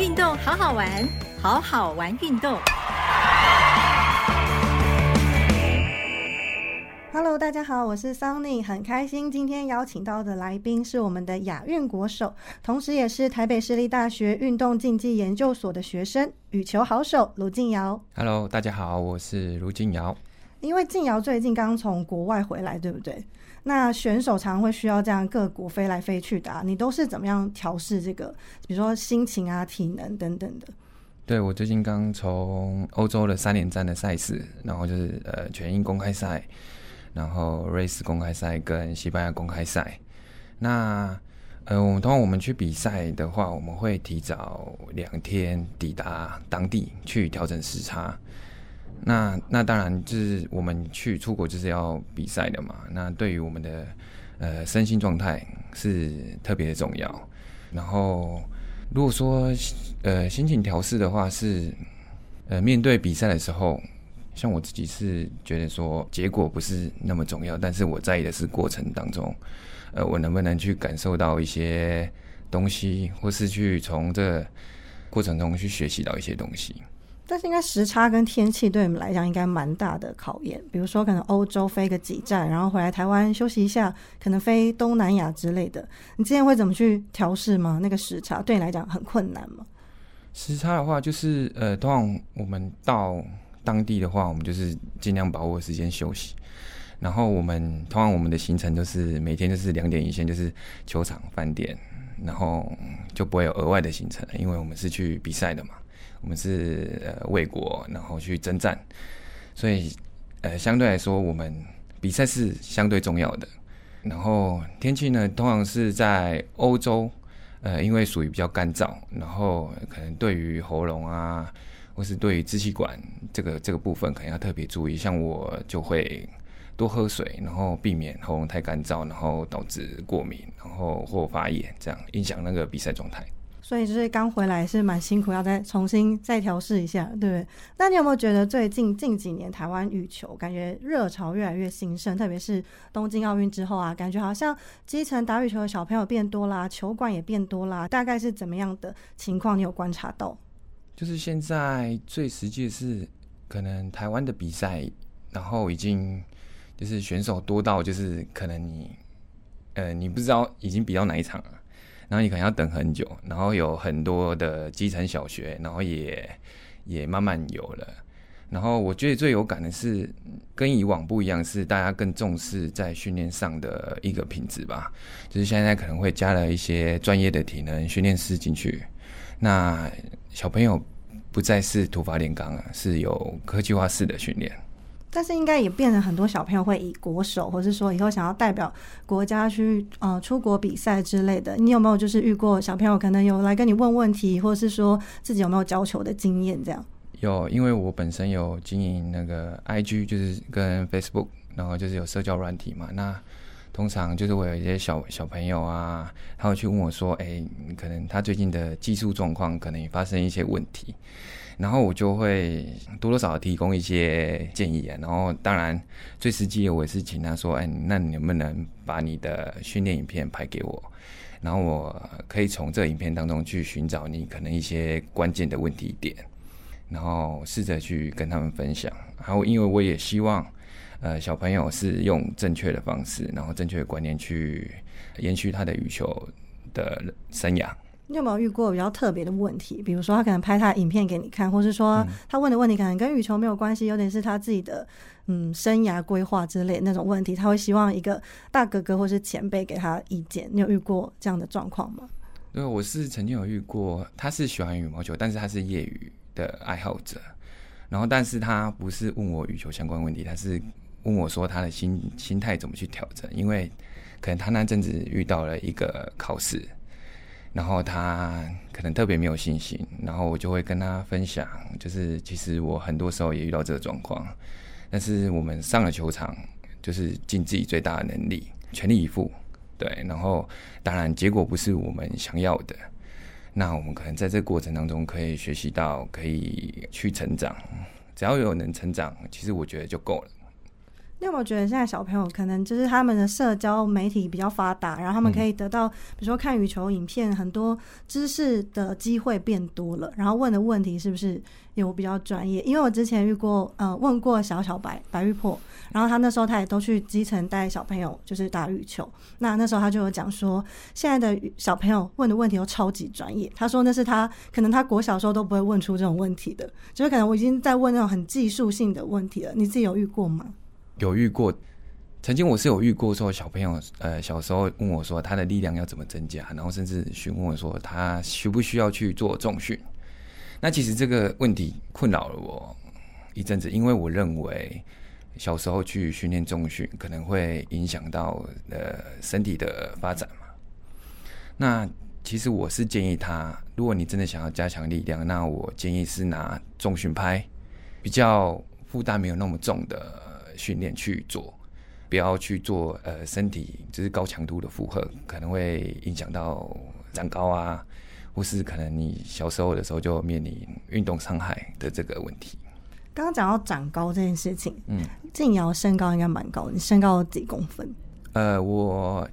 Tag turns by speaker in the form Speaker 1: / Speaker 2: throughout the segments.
Speaker 1: 运动好好玩，好好玩运动。
Speaker 2: Hello，大家好，我是 Sunny，很开心今天邀请到的来宾是我们的亚运国手，同时也是台北市立大学运动竞技研究所的学生，羽球好手卢静瑶。
Speaker 3: Hello，大家好，我是卢静瑶。
Speaker 2: 因为静瑶最近刚从国外回来，对不对？那选手常常会需要这样各国飞来飞去的，你都是怎么样调试这个？比如说心情啊、体能等等的。
Speaker 3: 对我最近刚从欧洲的三连战的赛事，然后就是呃全英公开赛。然后瑞士公开赛跟西班牙公开赛，那呃，我通常我们去比赛的话，我们会提早两天抵达当地去调整时差。那那当然就是我们去出国就是要比赛的嘛。那对于我们的呃身心状态是特别的重要。然后如果说呃心情调试的话，是呃面对比赛的时候。像我自己是觉得说结果不是那么重要，但是我在意的是过程当中，呃，我能不能去感受到一些东西，或是去从这过程中去学习到一些东西。
Speaker 2: 但是应该时差跟天气对你们来讲应该蛮大的考验，比如说可能欧洲飞个几站，然后回来台湾休息一下，可能飞东南亚之类的，你之前会怎么去调试吗？那个时差对你来讲很困难吗？
Speaker 3: 时差的话，就是呃，通常我们到。当地的话，我们就是尽量把握时间休息。然后我们通常我们的行程都是每天就是两点一线，就是球场、饭店，然后就不会有额外的行程，因为我们是去比赛的嘛，我们是呃为国，然后去征战，所以呃相对来说，我们比赛是相对重要的。然后天气呢，通常是在欧洲，呃，因为属于比较干燥，然后可能对于喉咙啊。或是对于支气管这个这个部分，可能要特别注意。像我就会多喝水，然后避免喉咙太干燥，然后导致过敏，然后或发炎，这样影响那个比赛状态。
Speaker 2: 所以就是刚回来是蛮辛苦，要再重新再调试一下，对不对？那你有没有觉得最近近几年台湾羽球感觉热潮越来越兴盛？特别是东京奥运之后啊，感觉好像基层打羽球的小朋友变多啦，球馆也变多啦，大概是怎么样的情况？你有观察到？
Speaker 3: 就是现在最实际的是，可能台湾的比赛，然后已经就是选手多到就是可能你，呃，你不知道已经比到哪一场了，然后你可能要等很久，然后有很多的基层小学，然后也也慢慢有了，然后我觉得最有感的是跟以往不一样，是大家更重视在训练上的一个品质吧，就是现在可能会加了一些专业的体能训练师进去，那。小朋友不再是土法炼钢了，是有科技化式的训练。
Speaker 2: 但是应该也变成很多小朋友会以国手，或是说以后想要代表国家去呃出国比赛之类的。你有没有就是遇过小朋友可能有来跟你问问题，或是说自己有没有教球的经验？这样
Speaker 3: 有，因为我本身有经营那个 IG，就是跟 Facebook，然后就是有社交软体嘛。那通常就是我有一些小小朋友啊，他会去问我说：“哎，可能他最近的技术状况可能也发生一些问题。”然后我就会多多少少提供一些建议啊。然后当然最实际的，我也是请他说：“哎，那你能不能把你的训练影片拍给我？然后我可以从这影片当中去寻找你可能一些关键的问题点，然后试着去跟他们分享。然后因为我也希望。”呃，小朋友是用正确的方式，然后正确的观念去延续他的羽球的生涯。
Speaker 2: 你有没有遇过比较特别的问题？比如说，他可能拍他影片给你看，或是说他问的问题可能跟羽球没有关系，有点是他自己的嗯生涯规划之类那种问题，他会希望一个大哥哥或是前辈给他意见。你有遇过这样的状况吗？
Speaker 3: 对，我是曾经有遇过，他是喜欢羽毛球，但是他是业余的爱好者，然后但是他不是问我羽球相关问题，他是。问我说他的心心态怎么去调整？因为可能他那阵子遇到了一个考试，然后他可能特别没有信心，然后我就会跟他分享，就是其实我很多时候也遇到这个状况，但是我们上了球场，就是尽自己最大的能力，全力以赴，对，然后当然结果不是我们想要的，那我们可能在这个过程当中可以学习到，可以去成长，只要有能成长，其实我觉得就够了。
Speaker 2: 你有没有觉得现在小朋友可能就是他们的社交媒体比较发达，然后他们可以得到，比如说看羽球影片，很多知识的机会变多了，然后问的问题是不是有比较专业？因为我之前遇过，呃，问过小小白白玉破，然后他那时候他也都去基层带小朋友就是打羽球，那那时候他就有讲说，现在的小朋友问的问题都超级专业，他说那是他可能他国小时候都不会问出这种问题的，就是可能我已经在问那种很技术性的问题了，你自己有遇过吗？
Speaker 3: 有遇过，曾经我是有遇过说小朋友，呃，小时候问我说他的力量要怎么增加，然后甚至询问我说他需不需要去做重训。那其实这个问题困扰了我一阵子，因为我认为小时候去训练重训可能会影响到呃身体的发展嘛。那其实我是建议他，如果你真的想要加强力量，那我建议是拿重训拍，比较负担没有那么重的。训练去做，不要去做呃身体就是高强度的负荷，可能会影响到长高啊，或是可能你小时候的时候就面临运动伤害的这个问题。
Speaker 2: 刚刚讲到长高这件事情，嗯，静瑶身高应该蛮高，你身高几公分？
Speaker 3: 呃，我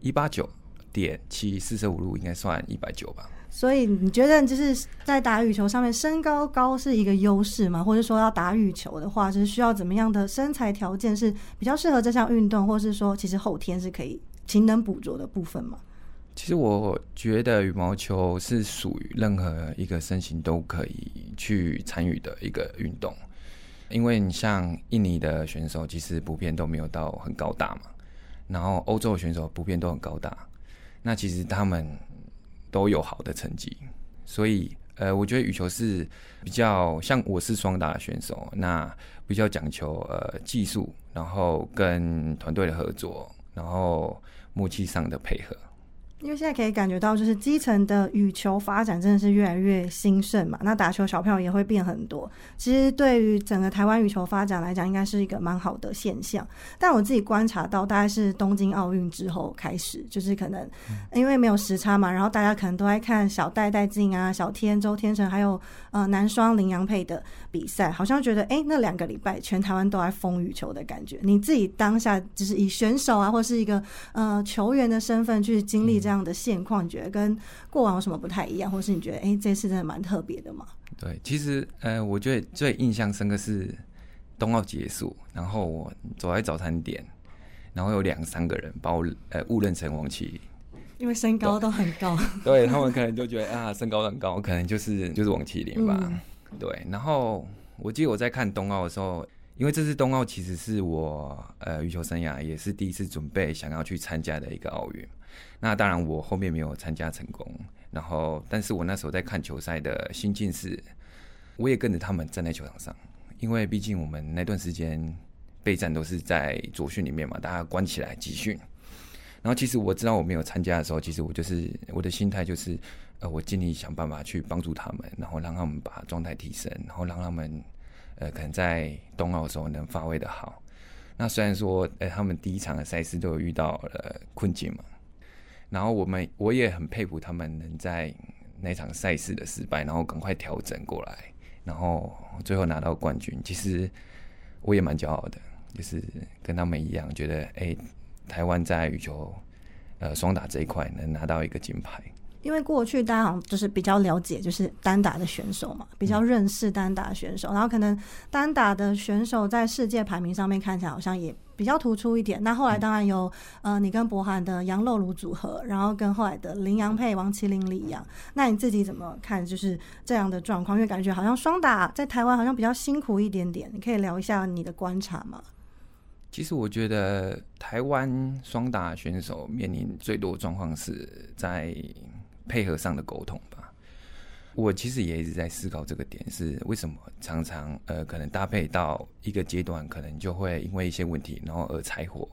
Speaker 3: 一八九点七，四舍五入应该算一百九吧。
Speaker 2: 所以你觉得就是在打羽球上面，身高高是一个优势吗？或者说要打羽球的话，就是需要怎么样的身材条件是比较适合这项运动，或是说其实后天是可以勤能补拙的部分吗？
Speaker 3: 其实我觉得羽毛球是属于任何一个身形都可以去参与的一个运动，因为你像印尼的选手，其实普遍都没有到很高大嘛，然后欧洲的选手普遍都很高大，那其实他们。都有好的成绩，所以呃，我觉得羽球是比较像我是双打选手，那比较讲求呃技术，然后跟团队的合作，然后默契上的配合。
Speaker 2: 因为现在可以感觉到，就是基层的羽球发展真的是越来越兴盛嘛。那打球小朋友也会变很多。其实对于整个台湾羽球发展来讲，应该是一个蛮好的现象。但我自己观察到，大概是东京奥运之后开始，就是可能因为没有时差嘛，然后大家可能都在看小戴戴静啊、小天周天成，还有呃男双林洋配的比赛，好像觉得哎，那两个礼拜全台湾都在风雨球的感觉。你自己当下就是以选手啊，或是一个呃球员的身份去经历这。样的现况，你觉得跟过往有什么不太一样，或是你觉得哎，这次真的蛮特别的吗？
Speaker 3: 对，其实呃，我觉得最印象深刻是冬奥结束，然后我走在早餐点，然后有两三个人把我呃误认成王麒麟，
Speaker 2: 因为身高都很高，
Speaker 3: 对他们可能就觉得啊，身高很高，可能就是就是王麒麟吧。对，然后我记得我在看冬奥的时候。因为这次冬奥其实是我呃羽球生涯也是第一次准备想要去参加的一个奥运，那当然我后面没有参加成功，然后但是我那时候在看球赛的心境是，我也跟着他们站在球场上，因为毕竟我们那段时间备战都是在左训里面嘛，大家关起来集训，然后其实我知道我没有参加的时候，其实我就是我的心态就是，呃，我尽力想办法去帮助他们，然后让他们把状态提升，然后让他们。呃，可能在冬奥的时候能发挥的好。那虽然说，呃，他们第一场的赛事都有遇到了困境嘛。然后我们我也很佩服他们能在那场赛事的失败，然后赶快调整过来，然后最后拿到冠军。其实我也蛮骄傲的，就是跟他们一样，觉得哎，台湾在羽球呃双打这一块能拿到一个金牌。
Speaker 2: 因为过去大家好像就是比较了解，就是单打的选手嘛，比较认识单打选手，然后可能单打的选手在世界排名上面看起来好像也比较突出一点。那后来当然有呃，你跟博涵的杨露茹组合，然后跟后来的林洋配王麒麟李阳。那你自己怎么看？就是这样的状况，因为感觉好像双打在台湾好像比较辛苦一点点。你可以聊一下你的观察吗？
Speaker 3: 其实我觉得台湾双打选手面临最多状况是在。配合上的沟通吧，我其实也一直在思考这个点，是为什么常常呃可能搭配到一个阶段，可能就会因为一些问题，然后而柴火，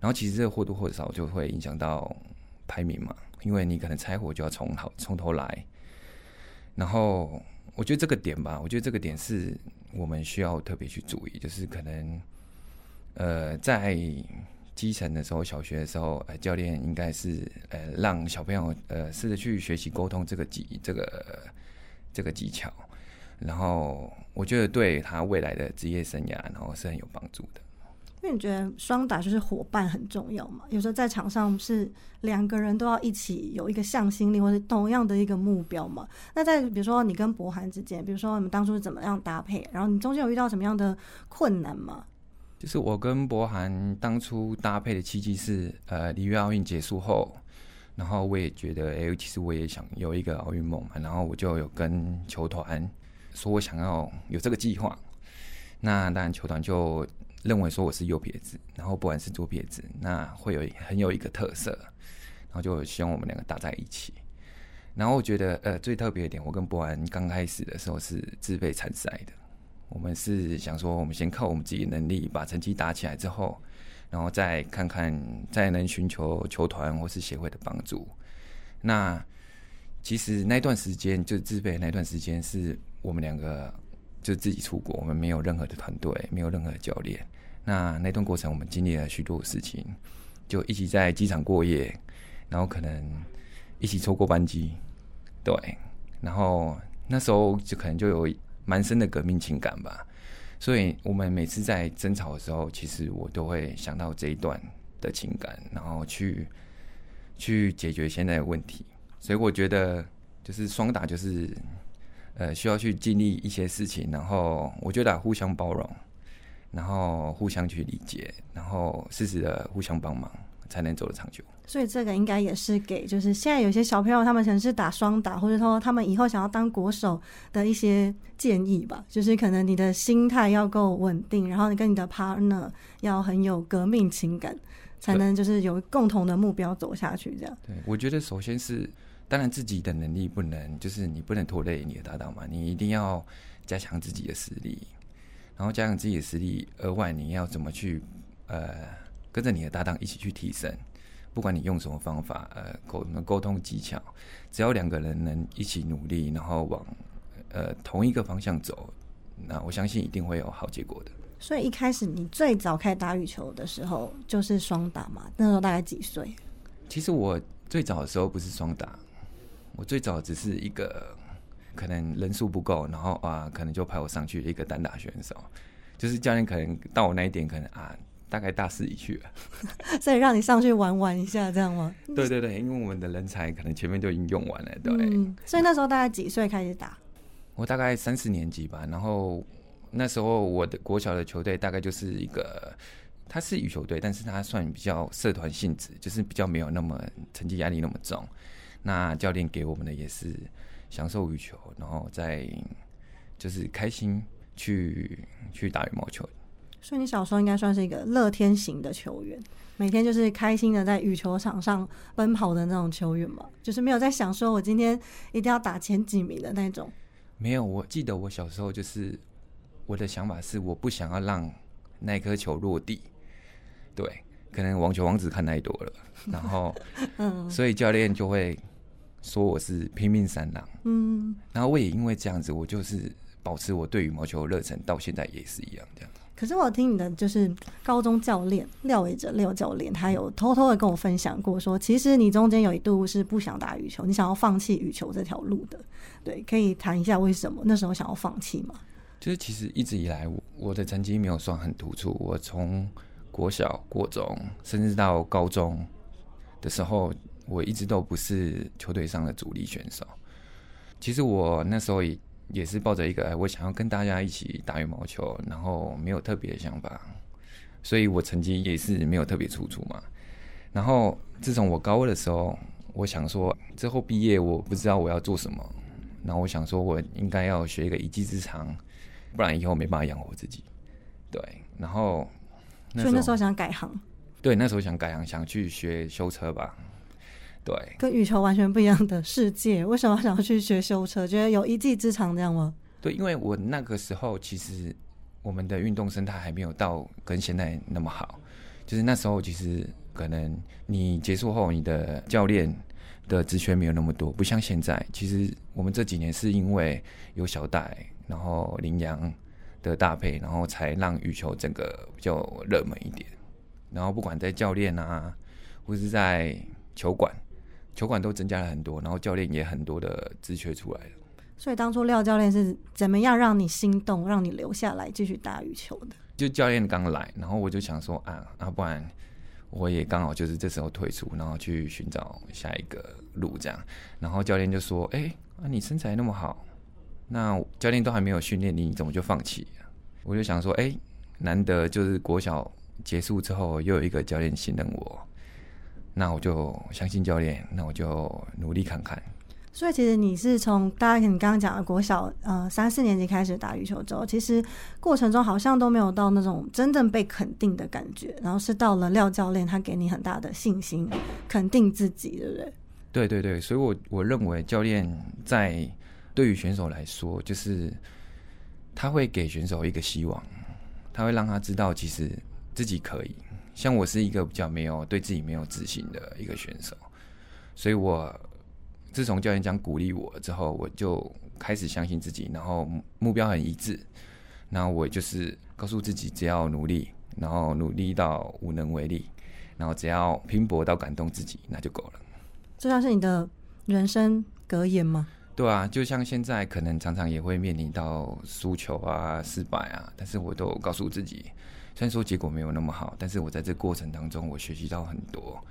Speaker 3: 然后其实这或多或少就会影响到排名嘛，因为你可能柴火就要从头从头来，然后我觉得这个点吧，我觉得这个点是我们需要特别去注意，就是可能呃在。基层的时候，小学的时候，呃，教练应该是呃让小朋友呃试着去学习沟通这个技这个这个技巧，然后我觉得对他未来的职业生涯，然后是很有帮助的。
Speaker 2: 因为你觉得双打就是伙伴很重要嘛？有时候在场上是两个人都要一起有一个向心力，或者同样的一个目标嘛。那在比如说你跟博涵之间，比如说你们当初是怎么样搭配，然后你中间有遇到什么样的困难吗？
Speaker 3: 就是我跟博涵当初搭配的契机是，呃，里约奥运结束后，然后我也觉得，哎，其实我也想有一个奥运梦嘛，然后我就有跟球团说我想要有这个计划。那当然球团就。认为说我是右撇子，然后不管是左撇子，那会有很有一个特色，然后就希望我们两个打在一起。然后我觉得，呃，最特别的点，我跟博安刚开始的时候是自备参赛的。我们是想说，我们先靠我们自己能力把成绩打起来之后，然后再看看再能寻求球团或是协会的帮助。那其实那段时间就自备那段时间是我们两个就自己出国，我们没有任何的团队，没有任何的教练。那那段过程，我们经历了许多事情，就一起在机场过夜，然后可能一起错过班机，对，然后那时候就可能就有蛮深的革命情感吧。所以我们每次在争吵的时候，其实我都会想到这一段的情感，然后去去解决现在的问题。所以我觉得，就是双打就是呃需要去经历一些事情，然后我觉得互相包容。然后互相去理解，然后适时的互相帮忙，才能走得长久。
Speaker 2: 所以这个应该也是给，就是现在有些小朋友，他们可能是打双打，或者说他们以后想要当国手的一些建议吧。就是可能你的心态要够稳定，然后你跟你的 partner 要很有革命情感，才能就是有共同的目标走下去。这样。
Speaker 3: 对，我觉得首先是，当然自己的能力不能，就是你不能拖累你的搭档嘛，你一定要加强自己的实力。然后加上自己的实力，额外你要怎么去呃跟着你的搭档一起去提升？不管你用什么方法，呃沟沟通技巧，只要两个人能一起努力，然后往呃同一个方向走，那我相信一定会有好结果的。
Speaker 2: 所以一开始你最早开始打羽球的时候就是双打嘛？那时候大概几岁？
Speaker 3: 其实我最早的时候不是双打，我最早只是一个。可能人数不够，然后啊，可能就派我上去一个单打选手，就是教练可能到我那一点，可能啊，大概大势已去了，
Speaker 2: 所以让你上去玩玩一下，这样吗？
Speaker 3: 对对对，因为我们的人才可能前面就已经用完了，对。
Speaker 2: 嗯所以那时候大概几岁开始打？
Speaker 3: 我大概三四年级吧，然后那时候我的国小的球队大概就是一个，他是羽球队，但是他算比较社团性质，就是比较没有那么成绩压力那么重。那教练给我们的也是。享受羽球，然后再就是开心去去打羽毛球。
Speaker 2: 所以你小时候应该算是一个乐天型的球员，每天就是开心的在羽球场上奔跑的那种球员嘛，就是没有在想说我今天一定要打前几名的那种。
Speaker 3: 没有，我记得我小时候就是我的想法是，我不想要让那颗球落地。对，可能网球王子看太多了，然后，嗯，所以教练就会。说我是拼命三郎，嗯，然后我也因为这样子，我就是保持我对羽毛球的热忱，到现在也是一样这样。
Speaker 2: 可是我听你的就是高中教练廖伟哲廖教练，他有偷偷的跟我分享过，说其实你中间有一度是不想打羽球，你想要放弃羽球这条路的。对，可以谈一下为什么那时候想要放弃吗？
Speaker 3: 就是其实一直以来，我的成绩没有算很突出，我从国小、国中，甚至到高中的时候。我一直都不是球队上的主力选手。其实我那时候也也是抱着一个哎，我想要跟大家一起打羽毛球，然后没有特别的想法，所以我成绩也是没有特别突出嘛。然后自从我高二的时候，我想说之后毕业我不知道我要做什么，然后我想说我应该要学一个一技之长，不然以后没办法养活自己。对，然后
Speaker 2: 所以那时候想改行。
Speaker 3: 对，那时候想改行，想去学修车吧。对，
Speaker 2: 跟羽球完全不一样的世界，为什么想要去学修车？觉得有一技之长这样吗？
Speaker 3: 对，因为我那个时候其实我们的运动生态还没有到跟现在那么好，就是那时候其实可能你结束后，你的教练的职权没有那么多，不像现在。其实我们这几年是因为有小戴，然后羚羊的搭配，然后才让羽球整个比较热门一点。然后不管在教练啊，或是在球馆。球馆都增加了很多，然后教练也很多的职缺出来了。
Speaker 2: 所以当初廖教练是怎么样让你心动，让你留下来继续打羽球的？
Speaker 3: 就教练刚来，然后我就想说啊，啊不然我也刚好就是这时候退出，然后去寻找下一个路这样。然后教练就说：“哎，啊你身材那么好，那教练都还没有训练你，你怎么就放弃？”我就想说：“哎，难得就是国小结束之后又有一个教练信任我，那我就相信教练，那我就努力看看。”
Speaker 2: 所以其实你是从大概你刚刚讲的国小呃三四年级开始打羽球之后，其实过程中好像都没有到那种真正被肯定的感觉，然后是到了廖教练他给你很大的信心，肯定自己，对不对？
Speaker 3: 对对对，所以我我认为教练在对于选手来说，就是他会给选手一个希望，他会让他知道其实自己可以。像我是一个比较没有对自己没有自信的一个选手，所以我。自从教练讲鼓励我之后，我就开始相信自己，然后目标很一致。然后我就是告诉自己，只要努力，然后努力到无能为力，然后只要拼搏到感动自己，那就够了。
Speaker 2: 这像是你的人生格言吗？
Speaker 3: 对啊，就像现在可能常常也会面临到输球啊、失败啊，但是我都告诉自己，虽然说结果没有那么好，但是我在这过程当中我学习到很多，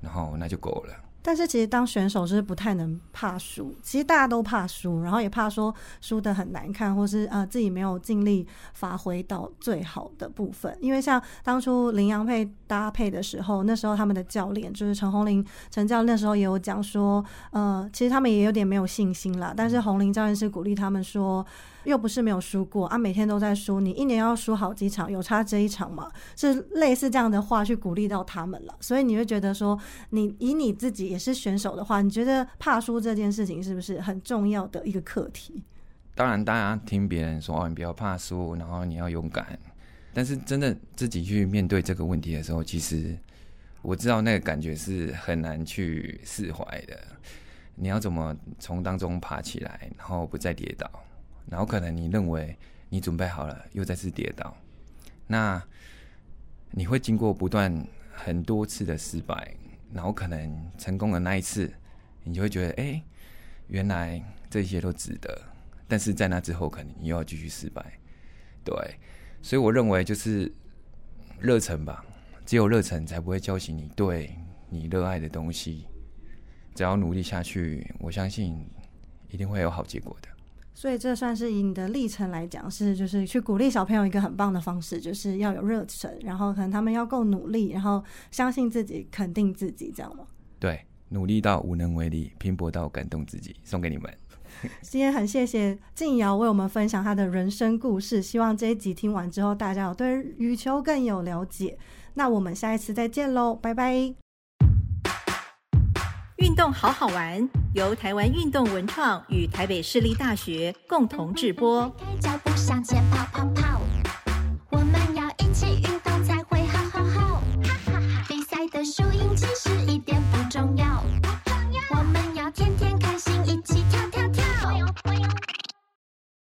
Speaker 3: 然后那就够了。
Speaker 2: 但是其实当选手是不太能怕输，其实大家都怕输，然后也怕说输的很难看，或是呃自己没有尽力发挥到最好的部分。因为像当初林洋配搭配的时候，那时候他们的教练就是陈红林陈教练，那时候也有讲说，呃，其实他们也有点没有信心啦。但是红林教练是鼓励他们说。又不是没有输过啊，每天都在输，你一年要输好几场，有差这一场吗？是类似这样的话去鼓励到他们了，所以你会觉得说，你以你自己也是选手的话，你觉得怕输这件事情是不是很重要的一个课题？
Speaker 3: 当然，大家听别人说哦，你不要怕输，然后你要勇敢，但是真的自己去面对这个问题的时候，其实我知道那个感觉是很难去释怀的。你要怎么从当中爬起来，然后不再跌倒？然后可能你认为你准备好了，又再次跌倒，那你会经过不断很多次的失败，然后可能成功的那一次，你就会觉得，哎，原来这些都值得。但是在那之后，可能你又要继续失败。对，所以我认为就是热忱吧，只有热忱才不会叫醒你对你热爱的东西。只要努力下去，我相信一定会有好结果的。
Speaker 2: 所以这算是以你的历程来讲，是就是去鼓励小朋友一个很棒的方式，就是要有热忱，然后可能他们要够努力，然后相信自己，肯定自己，这样吗？
Speaker 3: 对，努力到无能为力，拼搏到感动自己，送给你们。
Speaker 2: 今天很谢谢静瑶为我们分享她的人生故事，希望这一集听完之后，大家有对羽球更有了解。那我们下一次再见喽，拜拜。
Speaker 1: 运动好好玩，由台湾运动文创与台北市立大学共同制播。